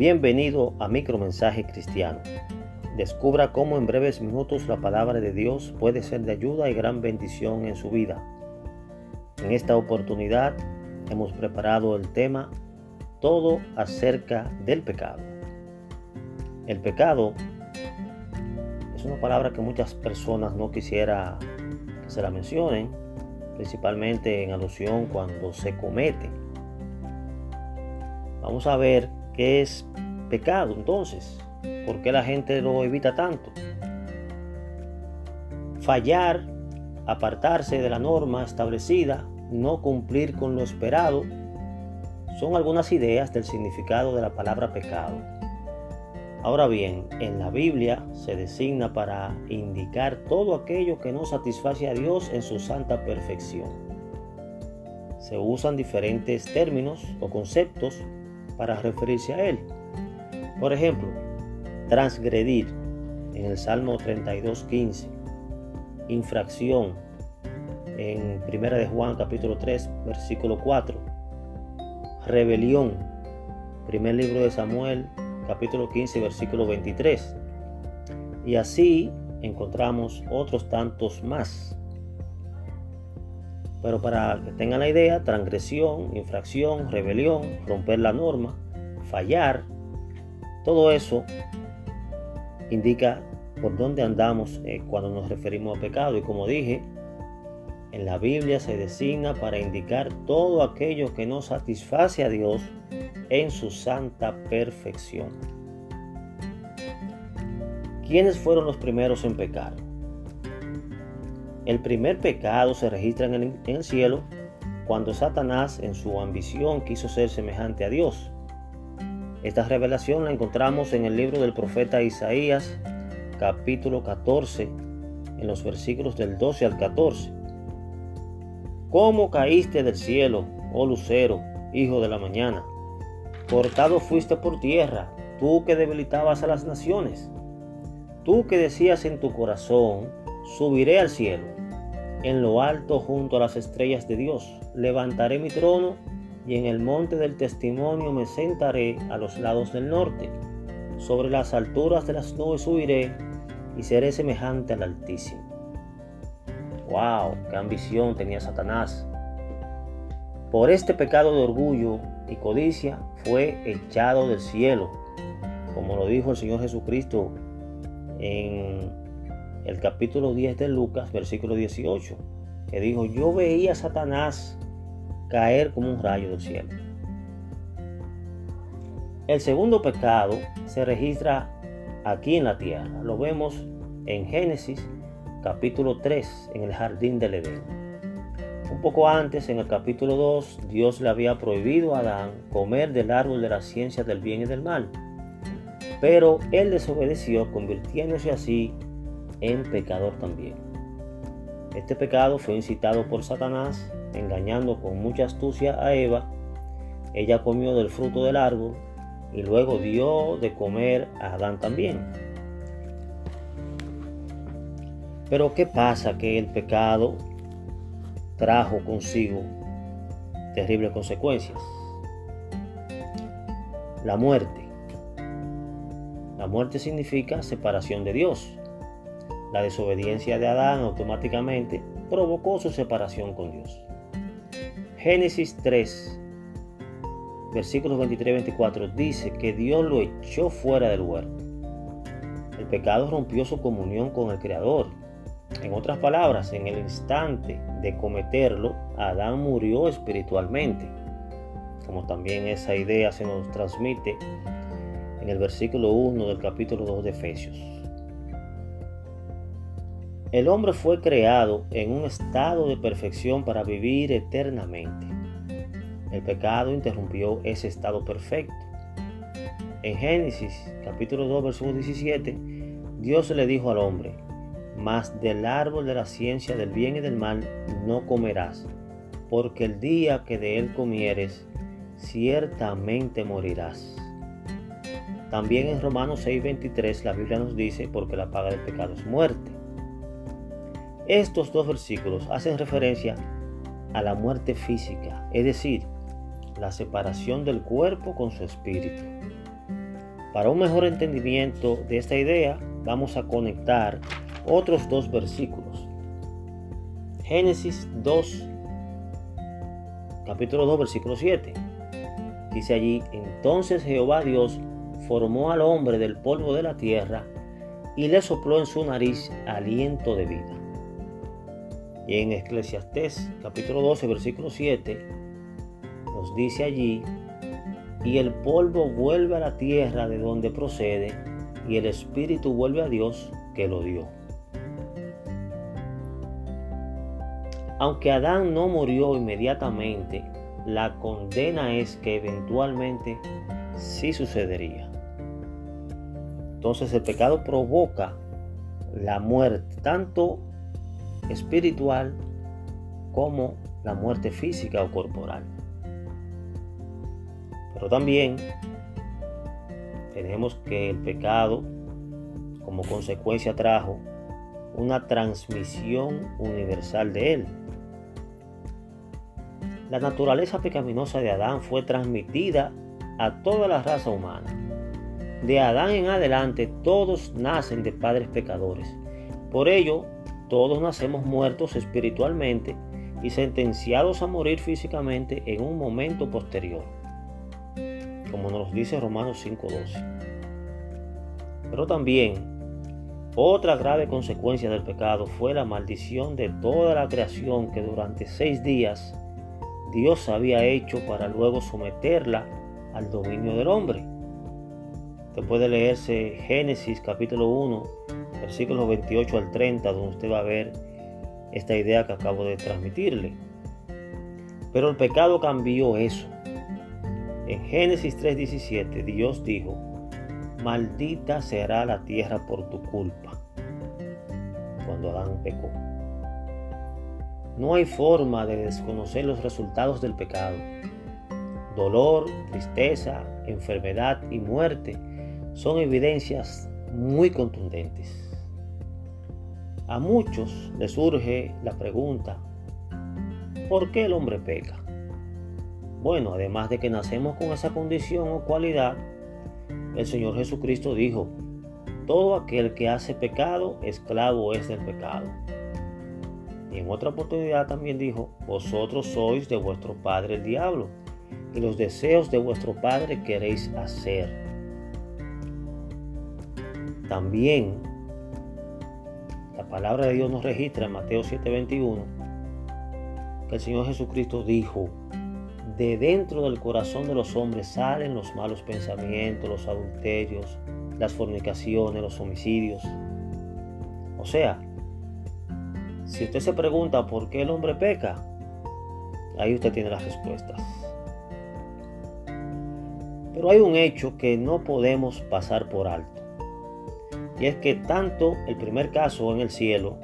Bienvenido a Micromensaje Cristiano. Descubra cómo en breves minutos la palabra de Dios puede ser de ayuda y gran bendición en su vida. En esta oportunidad hemos preparado el tema Todo acerca del pecado. El pecado es una palabra que muchas personas no quisiera que se la mencionen, principalmente en alusión cuando se comete. Vamos a ver qué es pecado entonces. ¿Por qué la gente lo evita tanto? Fallar, apartarse de la norma establecida, no cumplir con lo esperado, son algunas ideas del significado de la palabra pecado. Ahora bien, en la Biblia se designa para indicar todo aquello que no satisface a Dios en su santa perfección. Se usan diferentes términos o conceptos para referirse a Él. Por ejemplo, transgredir en el Salmo 32.15, infracción en 1 de Juan capítulo 3 versículo 4, rebelión, primer libro de Samuel capítulo 15 versículo 23. Y así encontramos otros tantos más. Pero para que tengan la idea, transgresión, infracción, rebelión, romper la norma, fallar, todo eso indica por dónde andamos eh, cuando nos referimos a pecado. Y como dije, en la Biblia se designa para indicar todo aquello que no satisface a Dios en su santa perfección. ¿Quiénes fueron los primeros en pecar? El primer pecado se registra en el, cielo cuando Satanás en su ambición quiso ser semejante a Dios esta revelación la encontramos en el libro del profeta Isaías, capítulo 14, en los versículos del 12 al 14. ¿Cómo caíste del cielo, oh lucero, hijo de la mañana? Cortado fuiste por tierra, tú que debilitabas a las naciones. Tú que decías en tu corazón, subiré al cielo, en lo alto junto a las estrellas de Dios, levantaré mi trono y en el monte del testimonio me sentaré a los lados del norte. Sobre las alturas de las nubes subiré y seré semejante al Altísimo. ¡Wow! ¡Qué ambición tenía Satanás! Por este pecado de orgullo y codicia fue echado del cielo, como lo dijo el Señor Jesucristo en el capítulo 10 de Lucas, versículo 18, que dijo, yo veía a Satanás caer como un rayo del cielo. El segundo pecado se registra aquí en la tierra. Lo vemos en Génesis capítulo 3 en el jardín del Edén. Un poco antes, en el capítulo 2, Dios le había prohibido a Adán comer del árbol de la ciencia del bien y del mal. Pero él desobedeció, convirtiéndose así en pecador también. Este pecado fue incitado por Satanás engañando con mucha astucia a Eva, ella comió del fruto del árbol y luego dio de comer a Adán también. Pero ¿qué pasa? Que el pecado trajo consigo terribles consecuencias. La muerte. La muerte significa separación de Dios. La desobediencia de Adán automáticamente provocó su separación con Dios. Génesis 3, versículos 23 y 24 dice que Dios lo echó fuera del huerto. El pecado rompió su comunión con el Creador. En otras palabras, en el instante de cometerlo, Adán murió espiritualmente, como también esa idea se nos transmite en el versículo 1 del capítulo 2 de Efesios. El hombre fue creado en un estado de perfección para vivir eternamente. El pecado interrumpió ese estado perfecto. En Génesis capítulo 2 versículo 17, Dios le dijo al hombre, mas del árbol de la ciencia del bien y del mal no comerás, porque el día que de él comieres, ciertamente morirás. También en Romanos 6:23 la Biblia nos dice, porque la paga del pecado es muerte. Estos dos versículos hacen referencia a la muerte física, es decir, la separación del cuerpo con su espíritu. Para un mejor entendimiento de esta idea, vamos a conectar otros dos versículos. Génesis 2, capítulo 2, versículo 7. Dice allí, entonces Jehová Dios formó al hombre del polvo de la tierra y le sopló en su nariz aliento de vida. Y en Eclesiastés capítulo 12 versículo 7 nos dice allí, y el polvo vuelve a la tierra de donde procede, y el espíritu vuelve a Dios que lo dio. Aunque Adán no murió inmediatamente, la condena es que eventualmente sí sucedería. Entonces el pecado provoca la muerte, tanto espiritual como la muerte física o corporal. Pero también tenemos que el pecado como consecuencia trajo una transmisión universal de él. La naturaleza pecaminosa de Adán fue transmitida a toda la raza humana. De Adán en adelante todos nacen de padres pecadores. Por ello, todos nacemos muertos espiritualmente y sentenciados a morir físicamente en un momento posterior, como nos dice Romanos 5:12. Pero también otra grave consecuencia del pecado fue la maldición de toda la creación que durante seis días Dios había hecho para luego someterla al dominio del hombre. Usted puede leerse Génesis capítulo 1 versículos 28 al 30, donde usted va a ver esta idea que acabo de transmitirle. Pero el pecado cambió eso. En Génesis 3:17 Dios dijo, maldita será la tierra por tu culpa, cuando Adán pecó. No hay forma de desconocer los resultados del pecado. Dolor, tristeza, enfermedad y muerte son evidencias muy contundentes. A muchos les surge la pregunta, ¿por qué el hombre peca? Bueno, además de que nacemos con esa condición o cualidad, el Señor Jesucristo dijo, todo aquel que hace pecado, esclavo es del pecado. Y en otra oportunidad también dijo, vosotros sois de vuestro padre el diablo, y los deseos de vuestro padre queréis hacer. También la palabra de Dios nos registra en Mateo 7:21 que el Señor Jesucristo dijo, de dentro del corazón de los hombres salen los malos pensamientos, los adulterios, las fornicaciones, los homicidios. O sea, si usted se pregunta por qué el hombre peca, ahí usted tiene las respuestas. Pero hay un hecho que no podemos pasar por alto. Y es que tanto el primer caso en el cielo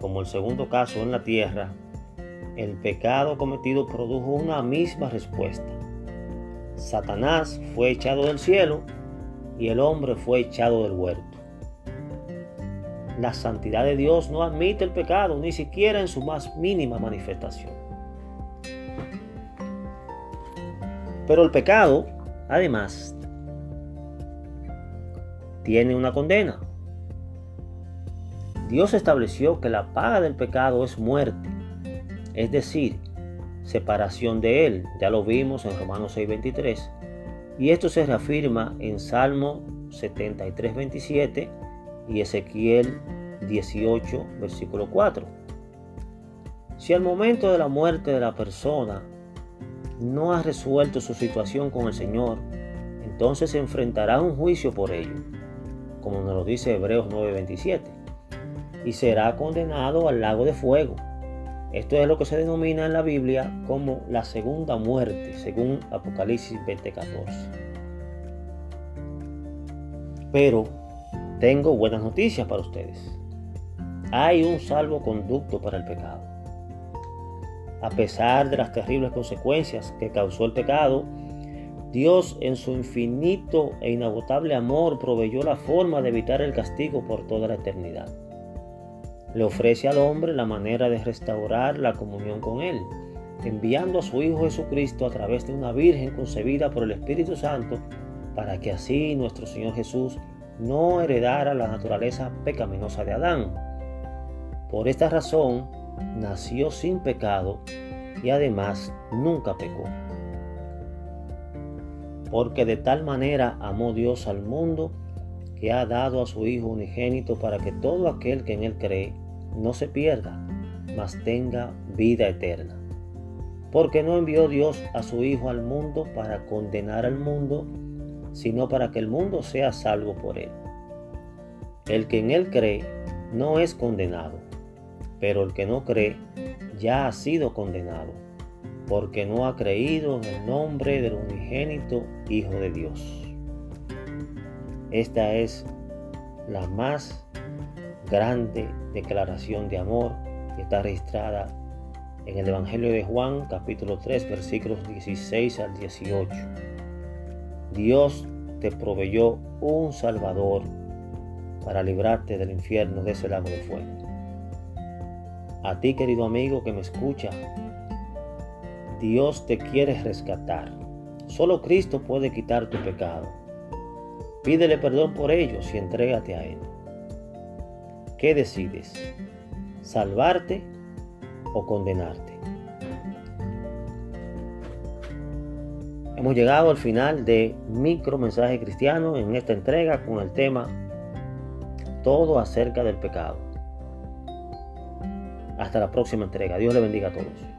como el segundo caso en la tierra, el pecado cometido produjo una misma respuesta. Satanás fue echado del cielo y el hombre fue echado del huerto. La santidad de Dios no admite el pecado, ni siquiera en su más mínima manifestación. Pero el pecado, además, tiene una condena. Dios estableció que la paga del pecado es muerte, es decir, separación de Él. Ya lo vimos en Romanos 6:23. Y esto se reafirma en Salmo 73:27 y Ezequiel 18, versículo 4. Si al momento de la muerte de la persona no ha resuelto su situación con el Señor, entonces se enfrentará a un juicio por ello como nos lo dice Hebreos 9:27, y será condenado al lago de fuego. Esto es lo que se denomina en la Biblia como la segunda muerte, según Apocalipsis 20:14. Pero tengo buenas noticias para ustedes. Hay un salvoconducto para el pecado. A pesar de las terribles consecuencias que causó el pecado, Dios en su infinito e inagotable amor proveyó la forma de evitar el castigo por toda la eternidad. Le ofrece al hombre la manera de restaurar la comunión con Él, enviando a su Hijo Jesucristo a través de una Virgen concebida por el Espíritu Santo para que así nuestro Señor Jesús no heredara la naturaleza pecaminosa de Adán. Por esta razón, nació sin pecado y además nunca pecó. Porque de tal manera amó Dios al mundo que ha dado a su Hijo unigénito para que todo aquel que en Él cree no se pierda, mas tenga vida eterna. Porque no envió Dios a su Hijo al mundo para condenar al mundo, sino para que el mundo sea salvo por Él. El que en Él cree no es condenado, pero el que no cree ya ha sido condenado, porque no ha creído en el nombre del unigénito Hijo de Dios. Esta es la más grande declaración de amor que está registrada en el Evangelio de Juan capítulo 3 versículos 16 al 18. Dios te proveyó un Salvador para librarte del infierno de ese lago de fuego. A ti querido amigo que me escucha, Dios te quiere rescatar. Solo Cristo puede quitar tu pecado. Pídele perdón por ellos y entrégate a Él. ¿Qué decides? ¿Salvarte o condenarte? Hemos llegado al final de Micro Mensaje Cristiano en esta entrega con el tema Todo acerca del pecado. Hasta la próxima entrega. Dios le bendiga a todos.